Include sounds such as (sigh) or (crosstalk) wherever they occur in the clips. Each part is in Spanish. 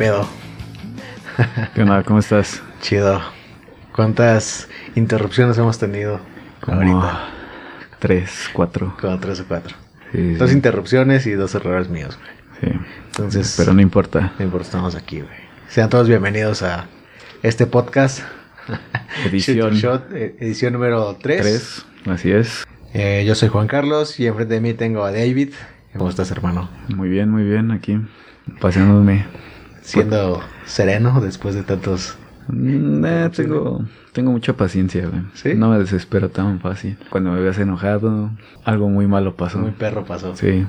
pedo? ¿Qué onda? ¿Cómo estás? Chido. ¿Cuántas interrupciones hemos tenido Como ahorita? tres, cuatro. Como tres o cuatro. Sí, Dos sí, interrupciones y dos errores míos, güey. sí. Entonces, Pero no importa. no importa, estamos aquí, güey. Sean todos bienvenidos a este podcast. (laughs) Edición Shot, eh, edición número 3. Tres, así es. yo soy Juan Carlos y enfrente de mí tengo a David. ¿Cómo estás, hermano? Muy bien, muy bien. Aquí paseándome. Siendo sereno después de tantos... Mm, eh, tengo, tengo mucha paciencia, güey. ¿Sí? No me desespero tan fácil. Cuando me veas enojado, algo muy malo pasó. Muy perro pasó. Sí.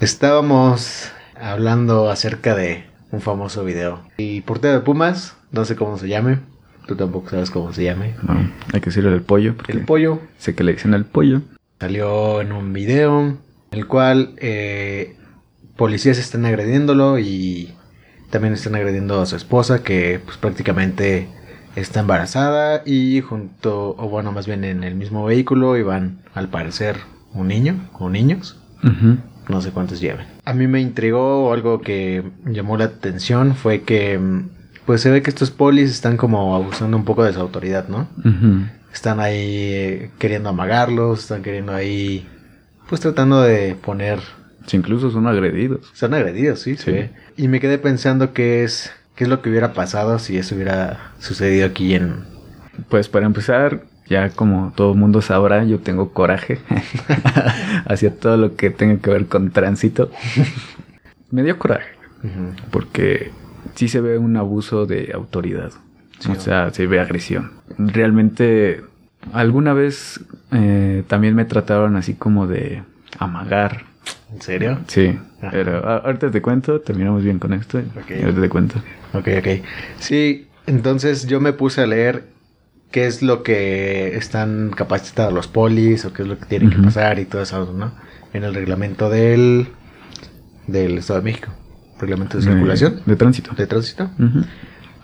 Estábamos hablando acerca de un famoso video. El portero de Pumas, no sé cómo se llame. Tú tampoco sabes cómo se llame. Bueno, hay que decirle el pollo. El pollo sé que le dicen el pollo. salió en un video en el cual eh, policías están agrediéndolo y también están agrediendo a su esposa que pues prácticamente está embarazada y junto, o bueno, más bien en el mismo vehículo iban al parecer un niño o niños. No sé cuántos lleven. A mí me intrigó algo que llamó la atención fue que pues se ve que estos polis están como abusando un poco de su autoridad, ¿no? Están ahí eh, queriendo amagarlos, están queriendo ahí pues tratando de poner Incluso son agredidos. están agredidos, sí, Sí. Y me quedé pensando qué es qué es lo que hubiera pasado si eso hubiera sucedido aquí en Pues para empezar, ya como todo el mundo sabrá, yo tengo coraje (laughs) hacia todo lo que tenga que ver con tránsito. (laughs) Me dio coraje, porque sí se ve un abuso de autoridad. Sí. o sea, se ve agresión. Realmente, alguna vez eh, también me trataron así como de amagar. ¿En serio? Sí, Ajá. pero ahorita te cuento, terminamos bien con esto. Ok. y ahorita te cuento. Ok, ok. Sí, entonces yo me puse a leer qué es lo que están capacitados los polis o qué es lo que tienen que pasar y todo eso, ¿no? En el reglamento del, del Estado de México. Reglamento de circulación, De, tránsito. de tránsito.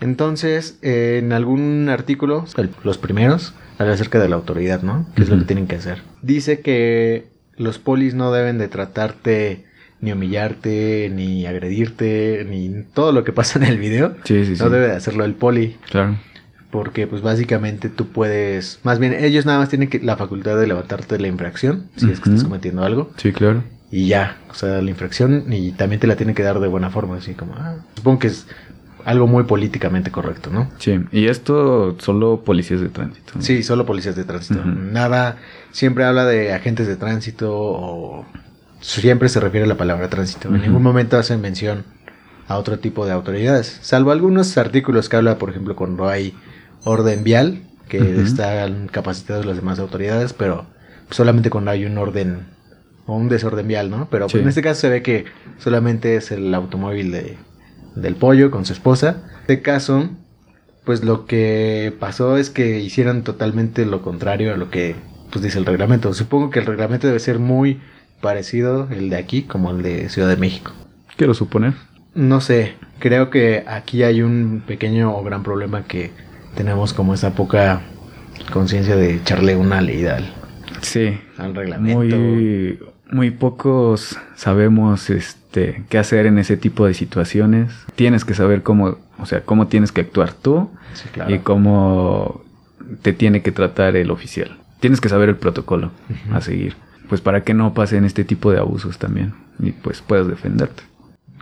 Entonces, eh, en algún artículo, los primeros, habla acerca de la autoridad, ¿no? ¿Qué es lo que tienen que hacer? Dice que los polis no deben de tratarte ni humillarte, ni agredirte, ni todo lo que pasa en el video. Sí, sí, sí. No debe de hacerlo el poli, Claro. porque pues básicamente tú puedes, más bien ellos nada más tienen que la facultad de levantarte la infracción, si es que estás cometiendo algo, Sí, claro. y ya, o sea, la infracción y también te la tienen que dar de buena forma, así como, ah, supongo que es algo muy políticamente correcto, ¿no? Sí, y esto solo policías de tránsito. ¿no? Sí, solo policías de tránsito. Nada, siempre habla de agentes de tránsito o siempre se refiere a la palabra tránsito. En ningún momento hacen mención a otro tipo de autoridades, salvo algunos artículos que habla, por ejemplo, cuando hay orden vial, que están capacitados las demás autoridades, pero solamente cuando hay un orden o un desorden vial, ¿no? Pero pues, Sí. en este caso se ve que solamente es el automóvil de, del pollo con su esposa. En este caso, pues lo que pasó es que hicieron totalmente lo contrario a lo que pues dice el reglamento. Supongo que el reglamento debe ser muy parecido el de aquí como el de Ciudad de México. Quiero suponer. No sé, creo que aquí hay un pequeño o gran problema que tenemos como esa poca conciencia de echarle una leída al, Sí. al reglamento. Muy, muy pocos sabemos este qué hacer en ese tipo de situaciones. Tienes que saber cómo, o sea, cómo tienes que actuar tú Sí, claro. y cómo te tiene que tratar el oficial. Tienes que saber el protocolo a seguir. Pues para que no pasen este tipo de abusos también. Y pues puedas defenderte.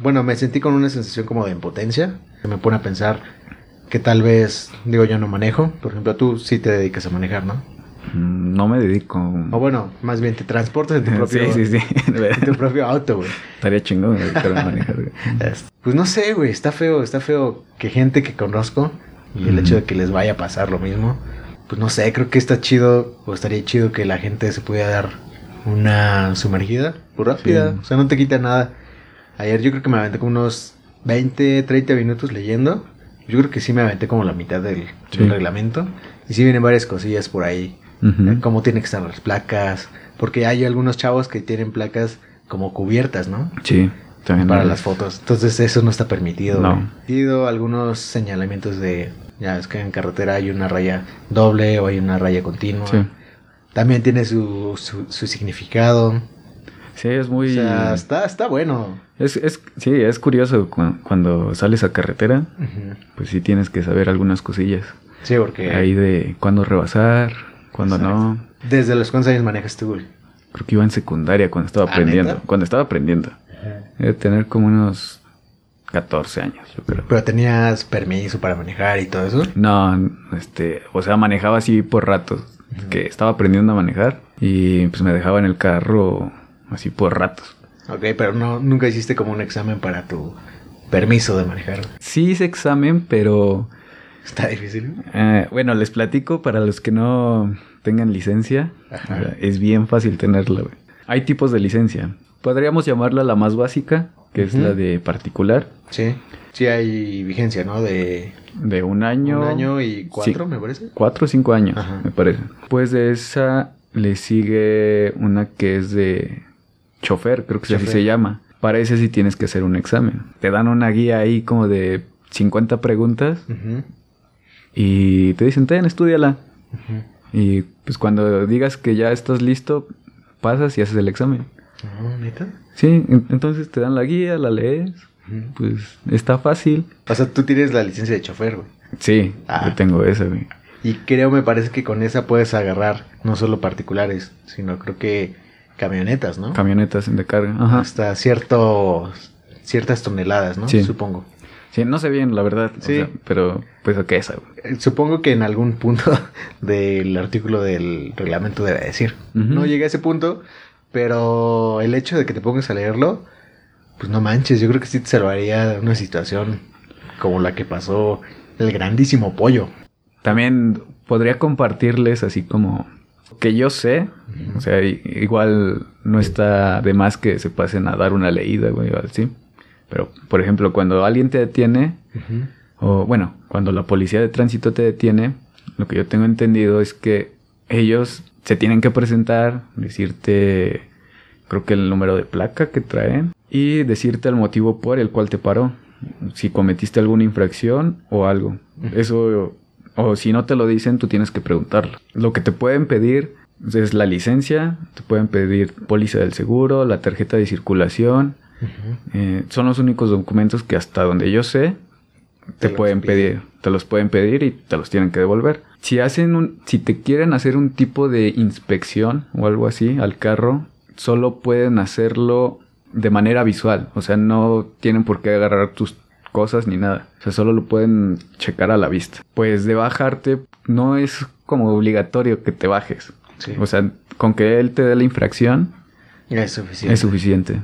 Bueno, me sentí con una sensación como de impotencia. que Me pone a pensar que tal vez, digo, yo no manejo. Por ejemplo, tú sí te dedicas a manejar, ¿no? No me dedico. O bueno, más bien te transportas en tu (laughs) propio, Sí, sí, sí. en tu propio auto, güey. Estaría chingón (laughs) manejar. Pues no sé, güey, está feo, está feo que gente que conozco y el hecho de que les vaya a pasar lo mismo, pues no sé, creo que está chido o estaría chido que la gente se pudiera dar una sumergida, pues rápida, o sea, no te quita nada. Ayer yo creo que me aventé como unos 20, 30 minutos leyendo. Yo creo que sí me aventé como la mitad del, del reglamento. Y sí vienen varias cosillas por ahí. Ujú. Cómo tienen que estar las placas. Porque hay algunos chavos que tienen placas como cubiertas, ¿no? Sí, también. para no las fotos. Entonces eso no está permitido. No. güey. He ido algunos señalamientos de, ya es que en carretera hay una raya doble o hay una raya continua. Sí. También tiene su, su, su significado. Sí, es muy... O sea, está, está bueno. Es, es, sí, es curioso cu- cuando sales a carretera, pues sí tienes que saber algunas cosillas. Sí, porque... Ahí de cuándo rebasar, cuándo Exacto. no. ¿Desde los cuántos años manejas tú, güey? Creo que iba en secundaria cuando estaba ¿Ah, aprendiendo. neta? Cuando estaba aprendiendo. Debe tener como unos 14 años, yo creo. Pero tenías permiso para manejar y todo eso. No, este, o sea, manejaba así por ratos. Que estaba aprendiendo a manejar y pues me dejaba en el carro así por ratos. Ok, pero no, nunca hiciste como un examen para tu permiso de manejar. Sí hice examen, pero Está difícil. eh, bueno, les platico para los que no tengan licencia. Ajá. o sea, es bien fácil tenerla. güey. Hay tipos de licencia. Podríamos llamarla la más básica, que es la de particular, Sí. Sí hay vigencia, ¿no? De de un año. un año y cuatro, Sí. me parece. Cuatro o cinco años, Ajá. me parece. Pues de esa le sigue una que es de chofer, creo que así se llama. Para ese sí tienes que hacer un examen. Te dan una guía ahí como de 50 preguntas y te dicen, ten, estudiala. Y pues cuando digas que ya estás listo, pasas y haces el examen. No, neta. Sí, en- entonces te dan la guía, la lees, pues está fácil. O sea, tú tienes la licencia de chofer, güey. Sí, Ah. yo tengo esa, güey. Y creo, me parece que con esa puedes agarrar no solo particulares, sino creo que camionetas, ¿no? Camionetas de carga. Ajá. Hasta cierto, ciertas toneladas, ¿no? Sí. Supongo. Sí, no sé bien, la verdad. o Sí. sea, pero pues esa, güey. Eh, Supongo que en algún punto (laughs) del artículo del reglamento debe decir. No llegué a ese punto, pero el hecho de que te pongas a leerlo, pues no manches, yo creo que sí te salvaría de una situación como la que pasó el grandísimo pollo. También podría compartirles así como que yo sé, o sea, igual no está de más que se pasen a dar una leída, güey, o así. Pero, por ejemplo, cuando alguien te detiene, o bueno, cuando la policía de tránsito te detiene, lo que yo tengo entendido es que ellos se tienen que presentar, decirte, creo que el número de placa que traen y decirte el motivo por el cual te paró, si cometiste alguna infracción o algo. Eso, o si no te lo dicen, tú tienes que preguntarlo. Lo que te pueden pedir es la licencia, te pueden pedir póliza del seguro, la tarjeta de circulación. Eh, son los únicos documentos que hasta donde yo sé te, pueden piden. pedir, te los pueden pedir y te los tienen que devolver. Si hacen un, si te quieren hacer un tipo de inspección o algo así al carro, solo pueden hacerlo de manera visual, o sea, no tienen por qué agarrar tus cosas ni nada, o sea, solo lo pueden checar a la vista. Pues de bajarte no es como obligatorio que te bajes. Sí. O sea, con que él te dé la infracción Es suficiente. es suficiente.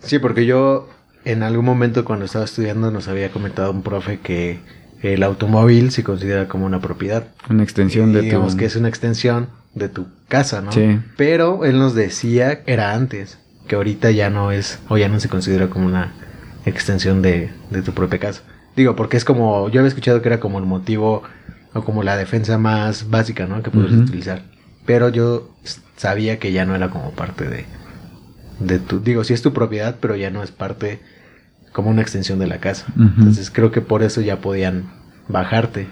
Sí, porque yo en algún momento cuando estaba estudiando nos había comentado un profe que el automóvil se considera como una propiedad. Una extensión Y de digamos tu... que es una extensión de tu casa, ¿no? Sí. Pero él nos decía, era antes, que ahorita ya no es, o ya no se considera como una extensión de, de tu propia casa. Digo, porque es como, yo había escuchado que era como el motivo o como la defensa más básica, ¿no? Que puedes utilizar. Pero yo sabía que ya no era como parte de, de tu, digo, sí es tu propiedad, pero ya no es parte como una extensión de la casa. Entonces creo que por eso ya podían bajarte.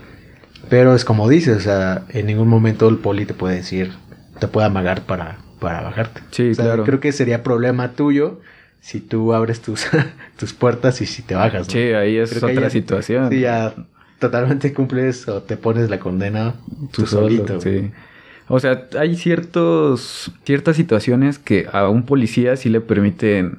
Pero es como dices, o sea, en ningún momento el poli te puede decir, te puede amagar para, para bajarte. Sí, O sea, claro. Creo que sería problema tuyo si tú abres tus, (laughs) tus puertas y si te bajas. ¿no? Sí, ahí es Creo otra ya- situación. Sí, ya totalmente cumples o te pones la condena Tú tú, solo, solito. sí. O sea, hay ciertos, ciertas situaciones que a un policía sí le permiten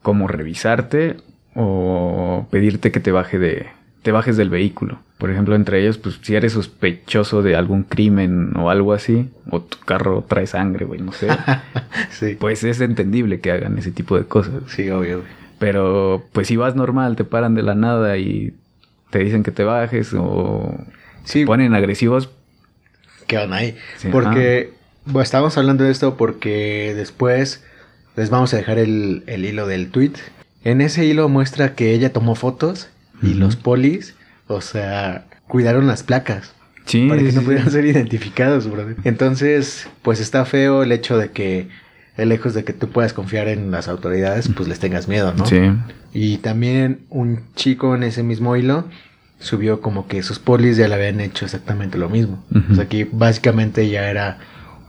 como revisarte o pedirte que te baje de, te bajes del vehículo. Por ejemplo, entre ellos, pues si eres sospechoso de algún crimen o algo así, o tu carro trae sangre, güey, no sé, (laughs) Sí, pues es entendible que hagan ese tipo de cosas. sí, obvio. güey. Pero pues si vas normal, te paran de la nada y te dicen que te bajes o Sí, te ponen agresivos, ¿Qué van ahí? Sí, Porque, bueno, estábamos hablando de esto porque después les vamos a dejar el, el hilo del tweet. En ese hilo muestra que ella tomó fotos y los polis, o sea, cuidaron las placas sí, para que sí, no pudieran ser identificados, brother. Entonces, pues está feo el hecho de que, lejos de que tú puedas confiar en las autoridades, pues les tengas miedo, ¿no? Sí. Y también un chico en ese mismo hilo subió como que sus polis ya le habían hecho exactamente lo mismo. Ujú. O sea, que básicamente ya era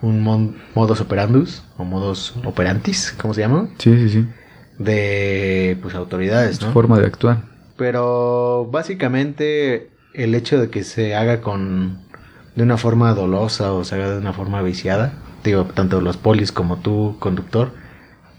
un mon- modus operandus o modus operantis, ¿cómo se llama? Sí, sí, sí. De pues autoridades, Su ¿no? forma de actuar. Pero básicamente el hecho de que se haga con de una forma dolosa o se haga de una forma viciada, digo, tanto los polis como tú, conductor,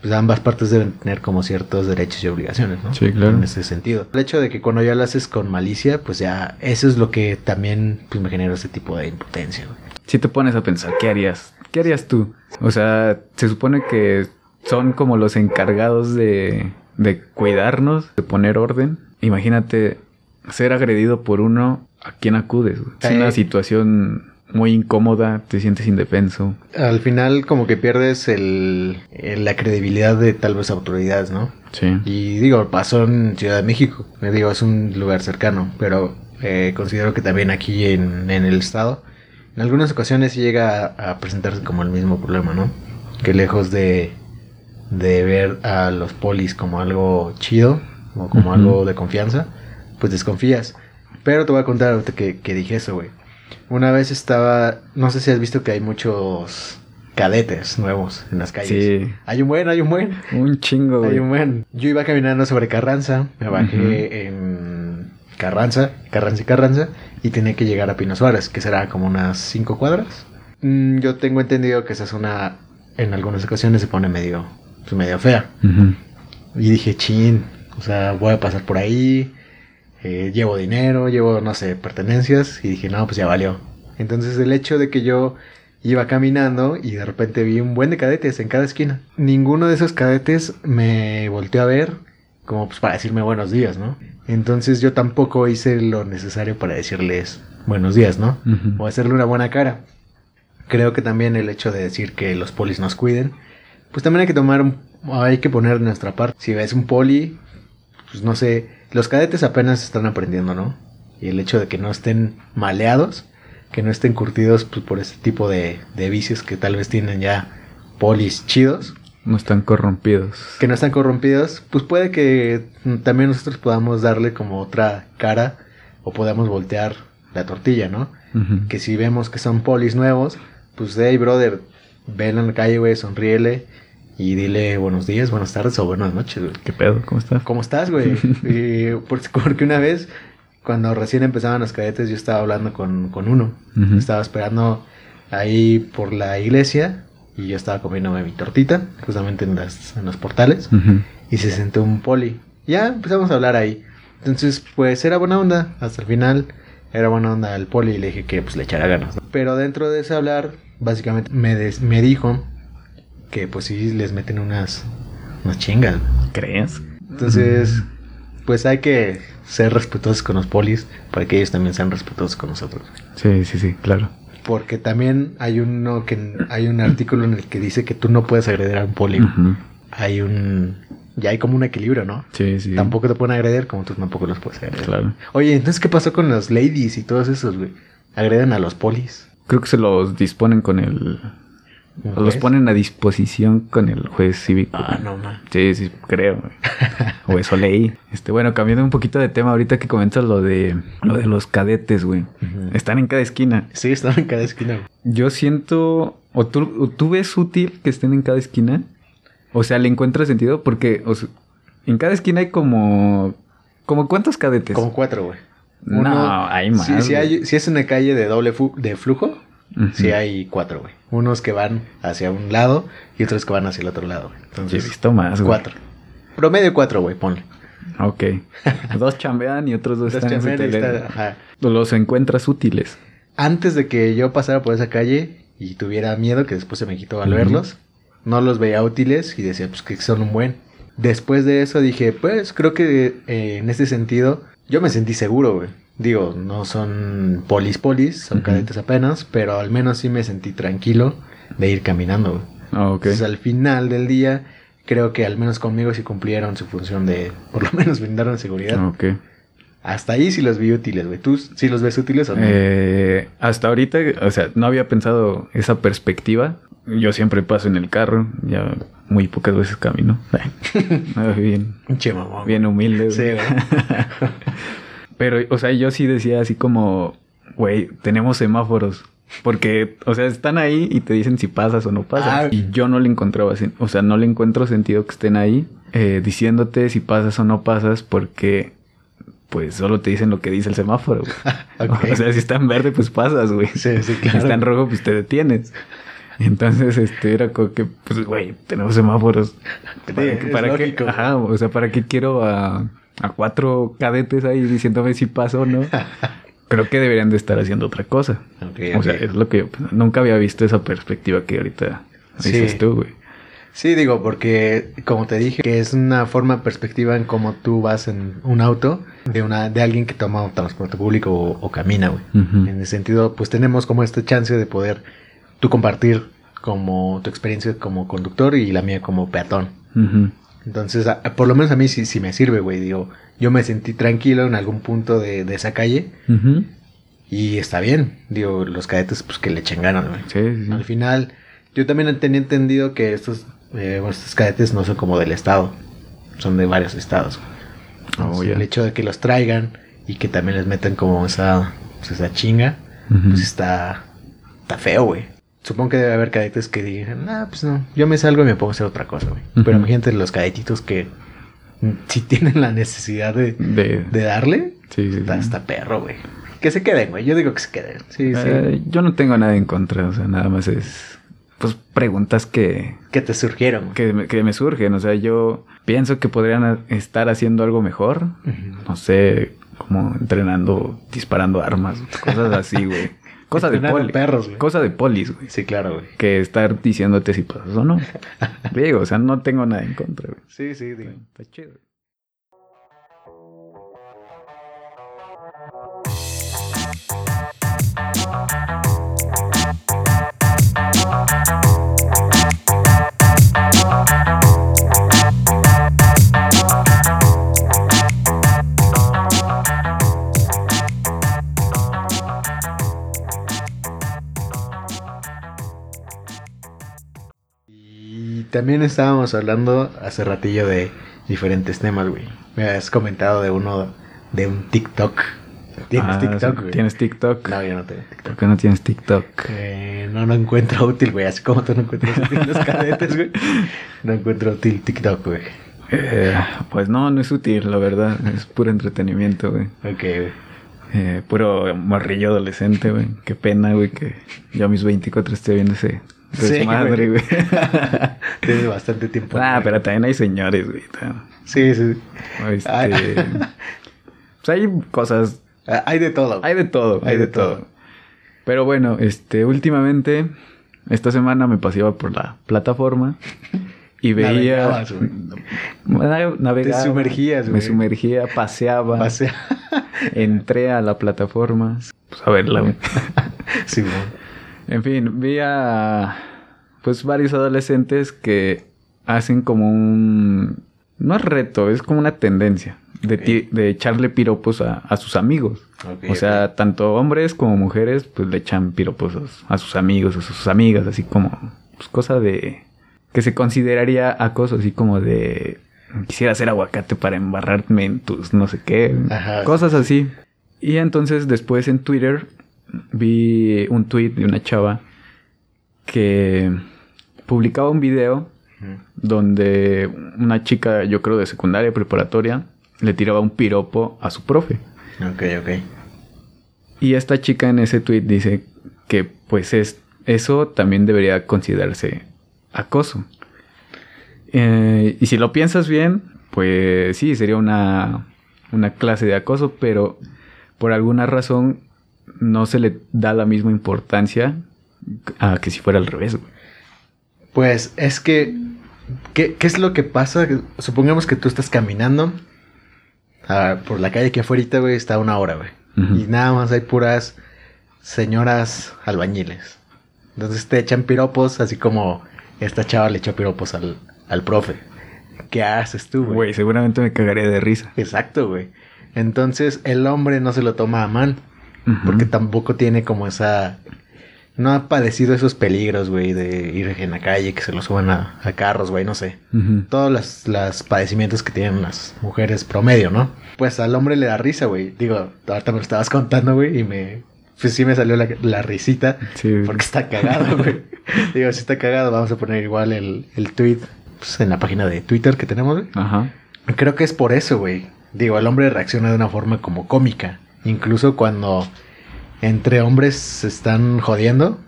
pues ambas partes deben tener como ciertos derechos y obligaciones, ¿no? Sí, claro. En ese sentido. El hecho de que cuando ya lo haces con malicia, pues ya eso es lo que también pues me genera ese tipo de impotencia, güey. Si te pones a pensar, ¿qué harías? ¿Qué harías tú? O sea, se supone que son como los encargados de, de cuidarnos, de poner orden. Imagínate ser agredido por uno, ¿a quién acudes? güey? Es Eh. una situación muy incómoda, te sientes indefenso. Al final como que pierdes el, el- la credibilidad de tal vez autoridades, ¿no? Sí. Y digo, pasó en Ciudad de México. Me digo, es un lugar cercano, pero eh, considero que también aquí en, en el estado, en algunas ocasiones llega a, a presentarse como el mismo problema, ¿no? Que lejos de, de ver a los polis como algo chido o como algo de confianza, pues desconfías. Pero te voy a contar ahorita que, que dije eso, güey. Una vez estaba, no sé si has visto que hay muchos cadetes nuevos en las calles. Sí. Hay un buen, hay un buen. Un chingo, Hay güey. un buen. Yo iba caminando sobre Carranza, me bajé en Carranza, Carranza y Carranza, y tenía que llegar a Pino Suárez, que será como unas 5 cuadras. Mm, yo tengo entendido que esa zona en algunas ocasiones se pone medio, pues, medio fea. Y dije, chin, o sea, voy a pasar por ahí, eh, llevo dinero, llevo, no sé, pertenencias, y dije, no, pues ya valió. Entonces el hecho de que yo iba caminando y de repente vi un buen de cadetes en cada esquina. Ninguno de esos cadetes me volteó a ver como pues para decirme buenos días, ¿no? Entonces yo tampoco hice lo necesario para decirles buenos días, ¿no? Ujú. O hacerle una buena cara. Creo que también el hecho de decir que los polis nos cuiden, pues también hay que tomar, hay que poner nuestra parte. Si ves un poli, pues no sé, los cadetes apenas están aprendiendo, ¿no? Y el hecho de que no estén maleados, que no estén curtidos pues, por ese tipo de, de vicios que tal vez tienen ya polis chidos, No están corrompidos. que no están corrompidos, pues puede que también nosotros podamos darle como otra cara o podamos voltear la tortilla, ¿no? Que si vemos que son polis nuevos, pues hey brother, ven en la calle, güey, sonríele y dile buenos días, buenas tardes o buenas noches, güey. ¿Qué pedo? ¿Cómo estás? ¿Cómo estás, güey? (laughs) Por- porque una vez, cuando recién empezaban los cadetes, yo estaba hablando con, con uno. Ujú. Estaba esperando ahí por la iglesia y yo estaba comiéndome mi tortita, justamente en, las, en los portales, Ujú. y se sentó un poli. Ya empezamos a hablar ahí. Entonces, pues era buena onda. Hasta el final era buena onda el poli y le dije que pues le echara ganas. ¿no? Pero dentro de ese hablar, básicamente me, des- me dijo que pues sí les meten unas, unas chingas. ¿Crees? Entonces, pues hay que ser respetuosos con los polis para que ellos también sean respetuosos con nosotros. Sí, sí, sí, claro. Porque también hay uno que hay un artículo en el que dice que tú no puedes agredir a un poli. Hay un ya hay como un equilibrio, ¿no? Sí, sí. Tampoco te pueden agredir como tú tampoco los puedes agredir. Claro. Oye, entonces ¿qué pasó con los ladies y todos esos, güey? Agreden a los polis. Creo que se los disponen con el... ¿Un Los ponen a disposición con el juez cívico. Ah, no, man. Sí, sí, creo. (laughs) o eso leí. Este, bueno, cambiando un poquito de tema ahorita que comentas lo de lo de los cadetes, güey. Están en cada esquina. Sí, están en cada esquina. güey. Yo siento o tú, o tú ves útil que estén en cada esquina. O sea, le encuentras sentido porque o sea, en cada esquina hay como como cuántos cadetes? Como cuatro, güey. No, hay más, Si, si, hay, si es una calle de doble de flujo, Ujú. sí hay cuatro, güey. Unos que van hacia un lado y otros que van hacia el otro lado, güey. Sí, he Entonces, visto más, güey. cuatro. Promedio cuatro, güey, ponle. Ok. (laughs) Dos chambean y otros dos Dos están en su está- ajá. Los encuentras útiles. Antes de que yo pasara por esa calle y tuviera miedo, que después se me quitó al verlos, no los veía útiles y decía, pues que son un buen. Después de eso dije, pues creo que eh, en este sentido yo me sentí seguro, güey. Digo, no son polis polis, son cadetes apenas, pero al menos sí me sentí tranquilo de ir caminando. Ah. Entonces al final del día creo que al menos conmigo sí cumplieron su función de por lo (laughs) menos brindaron seguridad. Ok. Hasta ahí sí los vi útiles, güey. ¿Tú sí los ves útiles o no? Eh, hasta ahorita, o sea, no había pensado esa perspectiva. Yo siempre paso en el carro, ya muy pocas veces camino. (laughs) Ah, bien, Che, mamón. bien humilde. Sí. (laughs) Pero, o sea, yo sí decía así como, güey, tenemos semáforos. Porque, o sea, están ahí y te dicen si pasas o no pasas. Ah. Y yo no le encontraba, o sea, no le encuentro sentido que estén ahí eh, diciéndote si pasas o no pasas porque, pues, solo te dicen lo que dice el semáforo. (laughs) (laughs) O sea, si está en verde, pues pasas, güey. Sí, sí, Si está en rojo, pues te detienes. (laughs) Entonces, este, era como que, pues, güey, tenemos semáforos. ¿Para, qué- para qué? lógico. Ajá, o sea, ¿para qué quiero a, a cuatro cadetes ahí diciéndome si paso o no? (laughs) Creo que deberían de estar haciendo otra cosa. O sea, es lo que yo pues, nunca había visto esa perspectiva que ahorita Sí. dices tú, güey. Sí, digo, porque como te dije, que es una forma perspectiva en cómo tú vas en un auto de una de alguien que toma transporte público o, o camina, güey. En ese sentido, pues tenemos como esta chance de poder tú compartir como tu experiencia como conductor y la mía como peatón. Entonces, a- por lo menos a mí sí, sí me sirve, güey. Digo, yo me sentí tranquilo en algún punto de, de esa calle y está bien. Digo, los cadetes, pues que le echen ganas, güey. Sí, sí, Al final, yo también tenía entendido que estos, eh, bueno, estos cadetes no son como del estado, son de varios estados. Oh, Entonces. El hecho de que los traigan y que también les metan como esa, pues, esa chinga, pues está, está feo, güey. Supongo que debe haber cadetes que digan, ah, pues no, yo me salgo y me pongo a hacer otra cosa, güey. Ujú. Pero imagínate los cadetitos que mm, si tienen la necesidad de, De... de darle, Sí, sí, está, sí. está perro, güey. Que se queden, güey. Yo digo que se queden. Sí, sí. Eh, yo no tengo nada en contra, o sea, nada más es... Pues preguntas que, que te surgieron. güey. que, me, que me surgen, o sea, yo pienso que podrían estar haciendo algo mejor, no sé, como entrenando, disparando armas, cosas así, güey. Cosa de Entrenando poli. perros, güey. Cosa de polis, güey. Sí, claro, güey. Que estar diciéndote si pasas o no. (laughs) Digo, o sea, no tengo nada en contra, güey. Sí, sí, digo. Está chido. También estábamos hablando hace ratillo de diferentes temas, güey. Me has comentado de uno, de un TikTok. ¿Tienes Ah, TikTok, güey? ¿Tienes TikTok? No, yo no tengo ¿Por TikTok. qué no tienes TikTok? Eh, no lo encuentro útil, güey. Así como tú no encuentras útil los (laughs) cadetes, güey. No encuentro útil TikTok, güey. Eh, pues no, no es útil, la verdad. Es puro entretenimiento, güey. Ok, güey. Eh, puro morrillo adolescente, güey. Qué pena, güey, que yo a mis 24 esté viendo ese desmadre, güey. güey. (laughs) Tienes bastante tiempo. ah, pero también hay señores, güey. Sí, sí. Este, Ay. (laughs) pues hay cosas, Ah, Hay de todo. hay de todo, hay, de, todo. Pero bueno, este, últimamente, esta semana me paseaba por la plataforma y veía... Navegabas, Navegaba, Te sumergías, Me güey. sumergía, paseaba, Pasea. entré a la plataforma, pues a verla, güey. (laughs) sí, güey. En fin, vi a pues varios adolescentes que hacen como un no es reto, es como una tendencia de, de echarle piropos a, a sus amigos. O sea, tanto hombres como mujeres pues le echan piropos a, a sus amigos, a sus amigas, así como pues, cosa de que se consideraría acoso, así como de quisiera hacer aguacate para embarrarme en tus no sé qué, Ajá. cosas así. Y entonces después en Twitter vi un tweet de una chava que publicaba un video donde una chica, yo creo de secundaria, preparatoria, le tiraba un piropo a su profe. Ok, ok. Y esta chica en ese tweet dice que pues es, eso también debería considerarse acoso. Eh, y si lo piensas bien, pues sí, sería una, una clase de acoso, pero por alguna razón no se le da la misma importancia a que si fuera al revés. güey. Pues es que, ¿qué, qué es lo que pasa? Supongamos que tú estás caminando ah, por la calle que afuera, güey, está una hora, güey. Y nada más hay puras señoras albañiles. Entonces te echan piropos, así como esta chava le echó piropos al, al profe. ¿Qué haces tú, güey? Güey, seguramente me cagaría de risa. Exacto, güey. Entonces el hombre no se lo toma a mal. Porque tampoco tiene como esa... No ha padecido esos peligros, güey, de ir en la calle, que se lo suban a, a carros, güey, no sé. Todos los, los padecimientos que tienen las mujeres promedio, ¿no? Pues al hombre le da risa, güey. Digo, ahorita me lo estabas contando, güey, y me... pues sí me salió la, la risita. Sí. Porque está cagado, güey. (laughs) Digo, si está cagado, vamos a poner igual el, el tweet pues, en la página de Twitter que tenemos, güey. Ajá. Creo que es por eso, güey. Digo, el hombre reacciona de una forma como cómica. Incluso cuando entre hombres se están jodiendo,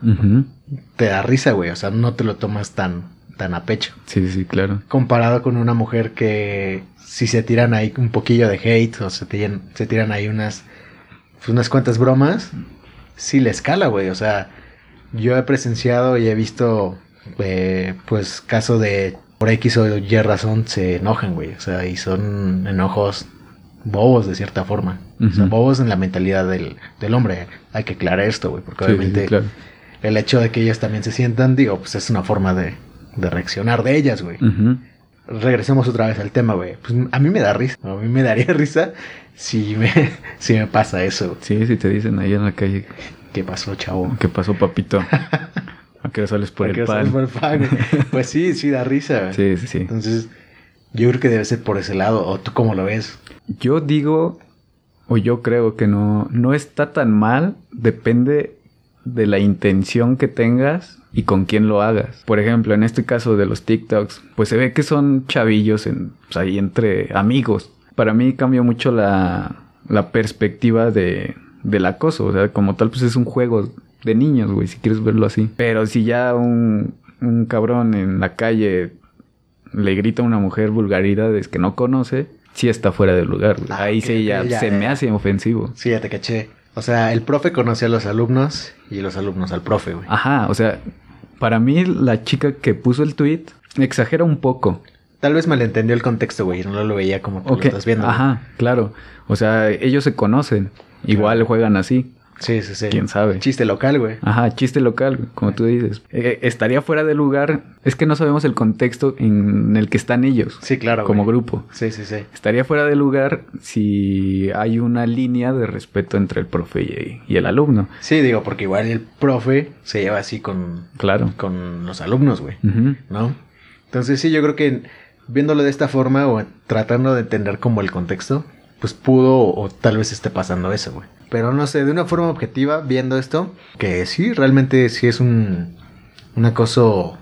te da risa, güey. O sea, no te lo tomas tan, tan a pecho. Sí, sí, claro. Comparado con una mujer que si se tiran ahí un poquillo de hate o se tiran, se tiran ahí unas, pues, unas cuantas bromas, sí le escala, güey. O sea, yo he presenciado y he visto, eh, pues, caso de por X o Y razón se enojan, güey. O sea, y son enojos bobos de cierta forma. O sea, bobos en la mentalidad del, del hombre. Hay que aclarar esto, güey, porque Sí, sí, obviamente claro. el hecho de que ellas también se sientan, digo, pues es una forma de, de reaccionar de ellas, güey. Regresemos otra vez al tema, güey. Pues a mí me da risa. A mí me daría (laughs) risa si me, si me pasa eso. güey. Sí, sí te dicen ahí en la calle, ¿Qué pasó, chavo? ¿qué pasó, papito? (laughs) ¿A qué sales por ¿A el qué pan? sales por el pan? (laughs) Pues sí, sí da risa. güey. Sí, sí, sí. Entonces, yo creo que debe ser por ese lado. ¿O tú cómo lo ves? Yo digo, o yo creo que no, no está tan mal, depende de la intención que tengas y con quién lo hagas. Por ejemplo, en este caso de los TikToks, pues se ve que son chavillos en, pues, ahí entre amigos. Para mí cambió mucho la, la perspectiva de, del acoso. O sea, como tal, pues es un juego de niños, güey, si quieres verlo así. Pero si ya un, un cabrón en la calle le grita a una mujer vulgaridades que no conoce, sí está fuera de lugar. Ah, Ahí sí ya, se ya. me hace ofensivo. Sí, ya te caché. O sea, el profe conoce a los alumnos y los alumnos al profe, güey. Ajá, o sea, para mí la chica que puso el tweet exagera un poco. Tal vez malentendió el contexto, güey. No lo veía como tú Ok, lo estás viendo. güey. Ajá, claro. O sea, ellos se conocen. Igual juegan así. Sí, sí, sí. ¿Quién sabe? Chiste local, güey. Ajá, chiste local, como tú dices. Eh, estaría fuera de lugar. Es que no sabemos el contexto en el que están ellos. Sí, claro, Como güey. grupo. Sí, sí, sí. Estaría fuera de lugar si hay una línea de respeto entre el profe y, y el alumno. Sí, digo, porque igual el profe se lleva así con, Claro. con los alumnos, güey. Ujú. ¿No? Entonces sí, yo creo que viéndolo de esta forma o tratando de entender como el contexto, pues pudo o tal vez esté pasando eso, güey. Pero no sé, de una forma objetiva, viendo esto, que sí, realmente sí es un, un acoso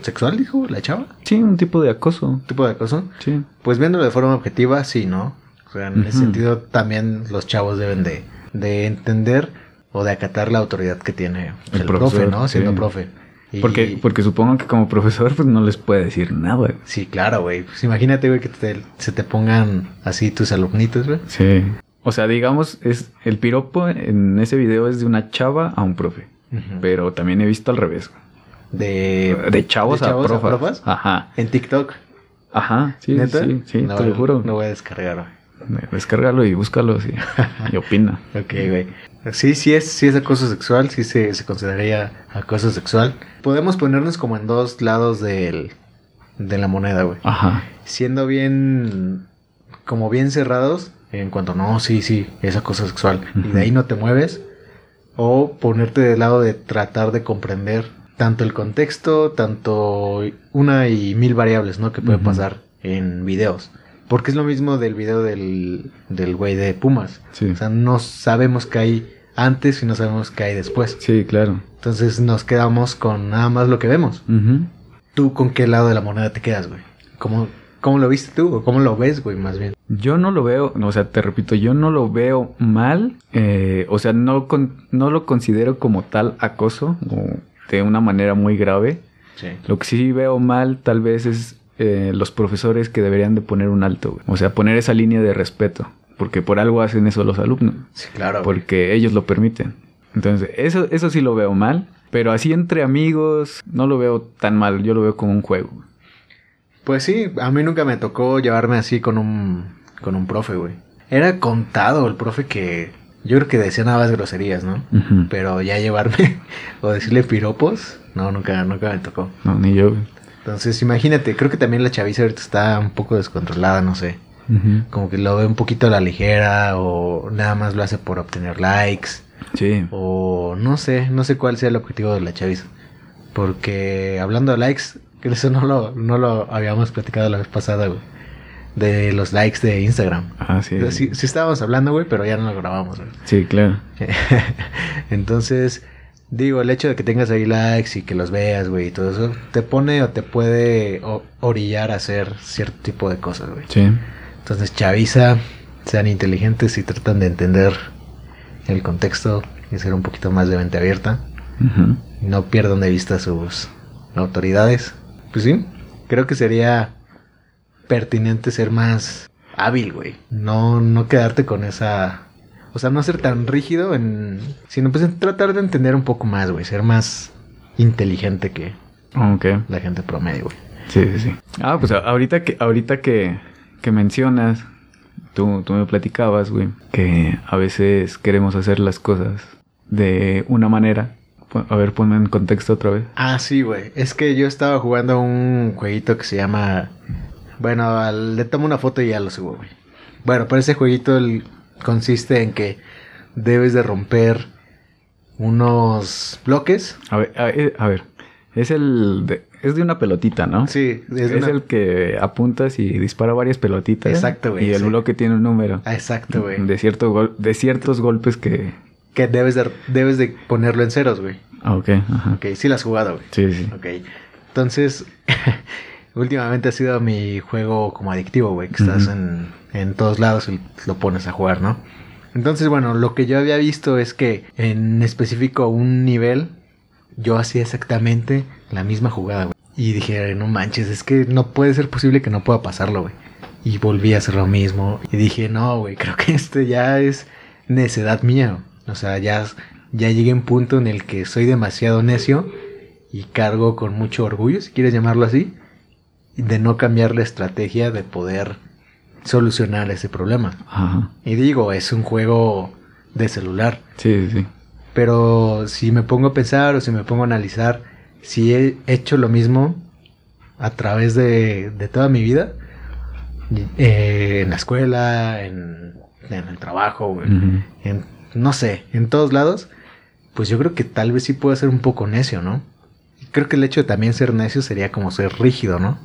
sexual, dijo la chava, Sí, un tipo de acoso. un tipo de acoso. Sí. Pues viéndolo de forma objetiva, sí, ¿no? O sea, en ese Ujú. sentido también los chavos deben de, de entender o de acatar la autoridad que tiene El el, profe, ¿no? Siendo sí. profe. Y- Porque, porque supongo que como profesor pues no les puede decir nada. güey. Sí, claro, güey. Pues imagínate, güey, que te- se te pongan así tus alumnitos, güey. Sí. O sea, digamos, es el piropo en ese video es de una chava a un profe. Pero también he visto al revés. De, De chavos, ¿de a, profas. profas? Ajá. En TikTok. Ajá. Sí, ¿Neta? sí, sí, no, te lo juro. No voy a descargar, güey. Descárgalo y búscalo sí. (laughs) y opina. Ok, güey. Sí, sí es, sí es acoso sexual, sí se, se consideraría acoso sexual. Podemos ponernos como en dos lados del, de la moneda, güey. Ajá. Siendo bien, como bien cerrados en cuanto, no, sí, sí, es acoso sexual. Y de ahí no te mueves. O ponerte del lado de tratar de comprender tanto el contexto, tanto una y mil variables, ¿no? Que puede pasar en videos. Porque es lo mismo del video del, del güey de Pumas. Sí. O sea, no sabemos qué hay antes y no sabemos qué hay después. Sí, claro. Entonces nos quedamos con nada más lo que vemos. ¿Tú con qué lado de la moneda te quedas, güey? ¿Cómo, ¿Cómo lo viste tú? ¿O cómo lo ves, güey, más bien? Yo no lo veo, o sea, te repito, yo no lo veo mal, eh, o sea, no, con- no lo considero como tal acoso o de una manera muy grave. Sí. Lo que sí veo mal tal vez es eh, los profesores que deberían de poner un alto, güey. o sea, poner esa línea de respeto, porque por algo hacen eso los alumnos, Sí, claro. güey. porque ellos lo permiten. Entonces, eso, eso sí lo veo mal, pero así entre amigos no lo veo tan mal, yo lo veo como un juego. Pues sí, a mí nunca me tocó llevarme así con un, con un profe, güey. Era contado el profe que yo creo que decía nada más groserías, ¿no? Pero ya llevarme (laughs) o decirle piropos, no, nunca, nunca me tocó. No, ni yo. Entonces, imagínate, creo que también la chaviza ahorita está un poco descontrolada, no sé. Como que lo ve un poquito a la ligera o nada más lo hace por obtener likes. Sí. O no sé, no sé cuál sea el objetivo de la chaviza. Porque hablando de likes, que (laughs) eso no lo, no lo habíamos platicado la vez pasada, güey. de los likes de Instagram. Ah, sí. Sí, sí estábamos hablando, güey, pero ya no lo grabamos, güey. Sí, claro. (laughs) Entonces, digo, el hecho de que tengas ahí likes y que los veas, güey, y todo eso, te pone o te puede orillar a hacer cierto tipo de cosas, güey. Sí. Entonces, chaviza, sean inteligentes y tratan de entender el contexto y ser un poquito más de mente abierta. Ujú. No pierdan de vista sus autoridades. Pues sí, creo que sería pertinente ser más hábil, güey. No, no quedarte con esa... O sea, no ser tan rígido en... Sino pues en tratar de entender un poco más, güey. Ser más inteligente que Ok. la gente promedio, güey. Sí, sí, sí. Ah, pues ahorita que, ahorita que, que mencionas, tú, tú me platicabas, güey, que a veces queremos hacer las cosas de una manera. A ver, ponme en contexto otra vez. Ah, sí, güey. Es que yo estaba jugando un jueguito que se llama... Bueno, al- le tomo una foto y ya lo subo, güey. Bueno, pero ese jueguito el- consiste en que debes de romper unos bloques. A ver, a, eh, a ver, es el de, es de una pelotita, ¿no? Sí, Es, es, una- el que apuntas y dispara varias pelotitas. Exacto, güey, Y el sí. bloque tiene un número. Ah, exacto, güey. De, cierto gol- de ciertos golpes que... Que debes de, debes de ponerlo en ceros, güey. Ah, ok, ajá. Ok, sí lo has jugado, güey. Sí, sí. Ok. Entonces, (laughs) últimamente ha sido mi juego como adictivo, güey. Que estás en, en todos lados lo pones a jugar, ¿no? Entonces, bueno, lo que yo había visto es que en específico un nivel, yo hacía exactamente la misma jugada, güey. Y dije, no manches, es que no puede ser posible que no pueda pasarlo, güey. Y volví a hacer lo mismo. Y dije, no, güey, (laughs) creo que este ya es necedad mía. O sea, ya, ya llegué a un punto en el que soy demasiado necio y cargo con mucho orgullo, si quieres llamarlo así, de no cambiar la estrategia de poder solucionar ese problema. Ajá. Y digo, es un juego de celular. Sí, sí. Pero si me pongo a pensar o si me pongo a analizar, si he hecho lo mismo a través de, de toda mi vida, eh, en la escuela, en, en el trabajo, en, no sé, en todos lados, pues yo creo que tal vez sí puedo ser un poco necio, ¿no? Creo que el hecho de también ser necio sería como ser rígido, ¿no?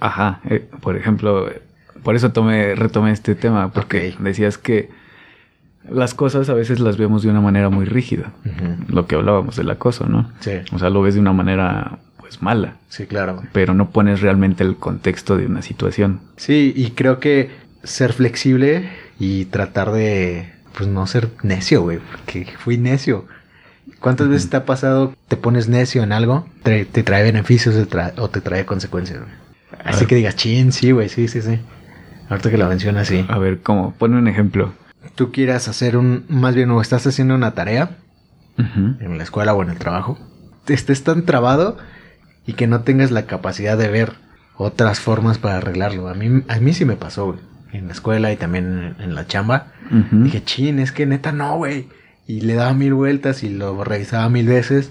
Ajá, eh, por ejemplo, por eso tomé, retomé este tema, porque decías que las cosas a veces las vemos de una manera muy rígida, lo que hablábamos del acoso, ¿no? Sí, O sea, lo ves de una manera pues mala, sí, claro. pero no pones realmente el contexto de una situación. Sí, y creo que ser flexible y tratar de, pues no ser necio, güey, porque fui necio. ¿Cuántas veces te ha pasado, te pones necio en algo, te, te trae beneficios te o te trae consecuencias, güey? Así que digas, chin, sí, güey, sí, sí, sí. Ahorita que lo mencionas, sí. A ver, ¿cómo? Ponme un ejemplo. Tú quieras hacer un, más bien, o estás haciendo una tarea en la escuela o en el trabajo, te estés tan trabado y que no tengas la capacidad de ver otras formas para arreglarlo. A mí, a mí sí me pasó, güey. En la escuela y también en, en la chamba. Dije, chin, es que neta no, güey. Y le daba mil vueltas y lo revisaba mil veces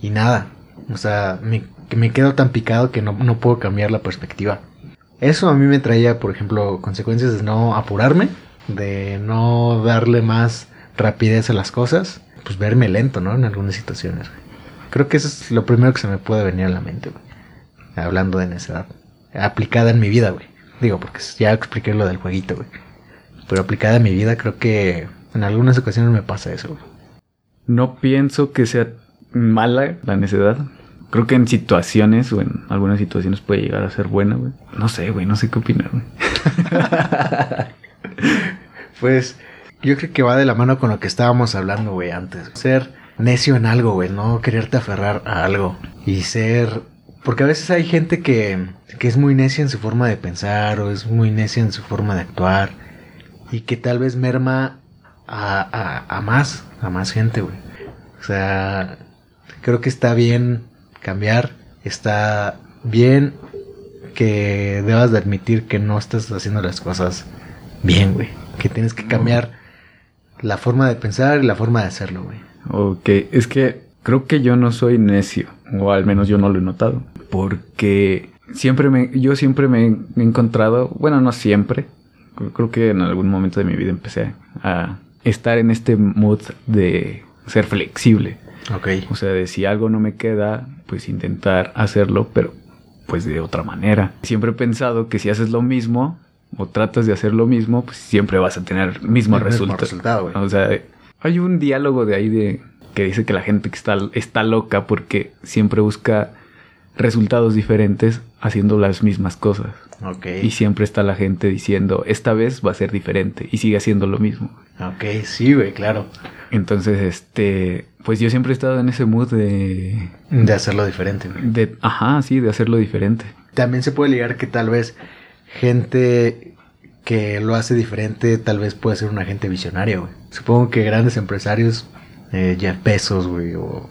y nada. O sea, me, que me quedo tan picado que no, no puedo cambiar la perspectiva. Eso a mí me traía, por ejemplo, consecuencias de no apurarme, de no darle más rapidez a las cosas, pues verme lento, ¿no? En algunas situaciones. Creo que eso es lo primero que se me puede venir a la mente, güey. Hablando de necedad. Aplicada en mi vida, güey. Digo, porque ya expliqué lo del jueguito, güey. Pero aplicada en mi vida, creo que en algunas ocasiones me pasa eso, güey. No pienso que sea mala la necedad. Creo que en situaciones o en algunas situaciones puede llegar a ser buena, güey. No sé, güey, no sé qué opinar, güey. (laughs) Pues yo creo que va de la mano con lo que estábamos hablando, güey, antes. Ser necio en algo, güey, no quererte aferrar a algo. Y ser... Porque a veces hay gente que, que es muy necia en su forma de pensar o es muy necia en su forma de actuar. Y que tal vez merma a, a, a más, a más gente, güey. O sea, creo que está bien cambiar. Está bien que debas de admitir que no estás haciendo las cosas bien, güey. Que tienes que cambiar la forma de pensar y la forma de hacerlo, güey. Ok, es que creo que yo no soy necio, o al menos yo no lo he notado, porque siempre me, yo siempre me he encontrado, bueno, no siempre, creo- creo que en algún momento de mi vida empecé a estar en este mood de ser flexible, Ok. o sea, de si algo no me queda, pues intentar hacerlo, pero pues de otra manera. Siempre he pensado que si haces lo mismo, o tratas de hacer lo mismo, pues siempre vas a tener el mismo El mismo resulta- resultado. O sea, hay un diálogo de ahí de que dice que la gente que está, está loca porque siempre busca resultados diferentes haciendo las mismas cosas. Ok. Y siempre está la gente diciendo, esta vez va a ser diferente y sigue haciendo lo mismo. Ok, sí, güey, claro. Entonces, este, pues yo siempre he estado en ese mood de, De hacerlo diferente, güey. de, ajá, sí, de hacerlo diferente. También se puede ligar que tal vez gente que lo hace diferente, tal vez puede ser una gente visionaria, güey. Supongo que grandes empresarios, eh, Jeff Bezos, güey, o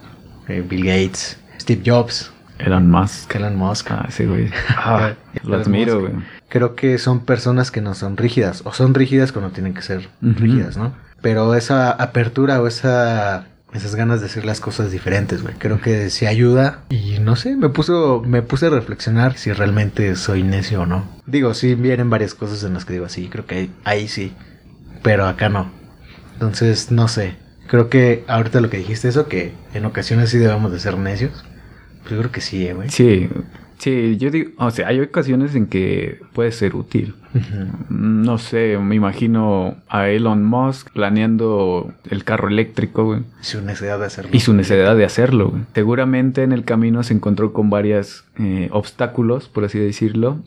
eh, Bill Gates, Steve Jobs, Elon Musk. Elon Musk. Ah, ese güey. (laughs) Ah, lo admiro, güey. Creo que son personas que no son rígidas, o son rígidas cuando tienen que ser rígidas, ¿no? Pero esa apertura o esa esas ganas de hacer las cosas diferentes, güey. Creo que sí ayuda y no sé, me puso me puse a reflexionar si realmente soy necio o no. Digo, sí vienen varias cosas en las que digo así, creo que ahí, ahí sí, pero acá no. Entonces, no sé. Creo que ahorita lo que dijiste eso que en ocasiones sí debemos de ser necios. Yo creo que sí, eh, güey. Sí, sí, yo digo, o sea, hay ocasiones en que puede ser útil. No sé, me imagino a Elon Musk planeando el carro eléctrico, güey. Su necesidad de hacerlo. Y su necesidad de hacerlo. güey. Seguramente en el camino se encontró con varios obstáculos, por así decirlo,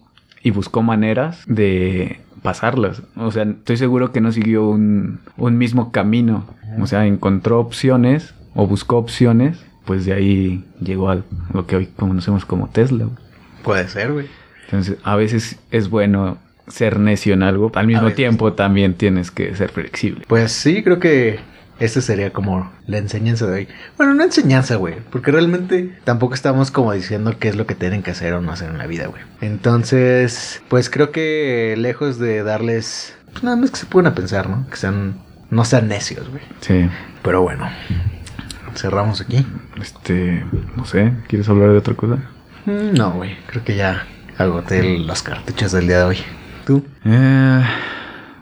y buscó maneras de pasarlas. O sea, estoy seguro que no siguió un, un mismo camino. O sea, encontró opciones o buscó opciones, pues de ahí llegó a lo que hoy conocemos como Tesla. güey. Puede ser, güey. Entonces, a veces es bueno ser necio en algo. Al mismo tiempo también tienes que ser flexible. Pues sí, creo que esta sería como la enseñanza de hoy. Bueno, no enseñanza, güey, porque realmente tampoco estamos como diciendo qué es lo que tienen que hacer o no hacer en la vida, güey. Entonces, pues creo que lejos de darles, pues nada más que se puedan a pensar, ¿no? Que sean, no sean necios, güey. Sí. Pero bueno, cerramos aquí. Este, no sé, ¿quieres hablar de otra cosa? Mm, No, güey, creo que ya agoté los cartuchos del día de hoy. ¿Tú? Eh,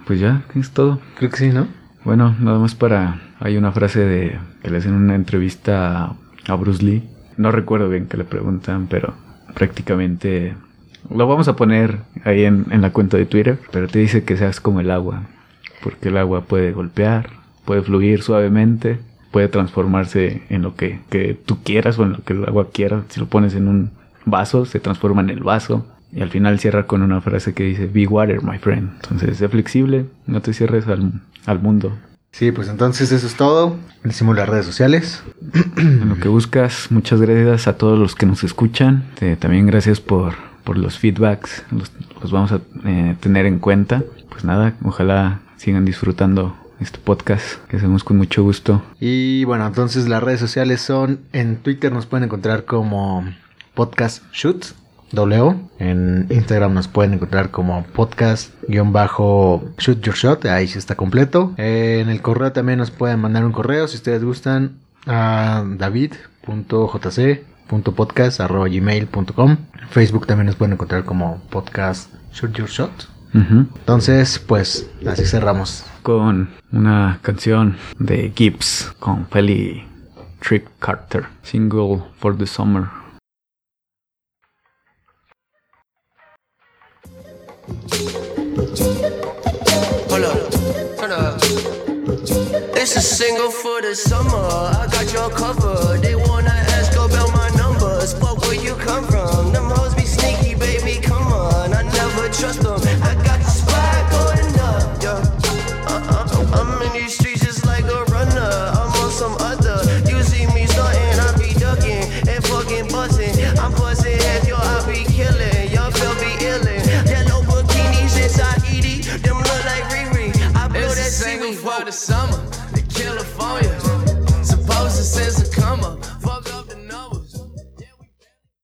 pues ya, es todo. Creo que sí, ¿no? Bueno, nada más para... Hay una frase de que le hacen una entrevista a, a Bruce Lee. No recuerdo bien que le preguntan, pero prácticamente... Lo vamos a poner ahí en, en la cuenta de Twitter, pero te dice que seas como el agua. Porque el agua puede golpear, puede fluir suavemente, puede transformarse en lo que, que tú quieras o en lo que el agua quiera. Si lo pones en un vaso, se transforma en el vaso. Y al final cierra con una frase que dice, Be water, my friend. Entonces, sé flexible, no te cierres al, al mundo. Sí, pues entonces eso es todo. Decimos las redes sociales. En lo que buscas, muchas gracias a todos los que nos escuchan. Eh, también gracias por, por los feedbacks, los, los vamos a eh, tener en cuenta. Pues nada, ojalá sigan disfrutando este podcast que hacemos con mucho gusto. Y bueno, entonces las redes sociales son en Twitter nos pueden encontrar como podcast shoot W. En Instagram nos pueden encontrar como podcast-shoot your shot. Ahí sí está completo. En el correo también nos pueden mandar un correo si ustedes gustan a david.jc.podcast.gmail.com Facebook también nos pueden encontrar como podcast shoot your shot. Entonces, pues así cerramos. Con una canción de Gibbs con Felly Trip Carter. Single for the summer. It's a single for the summer. I got your cover. They wanna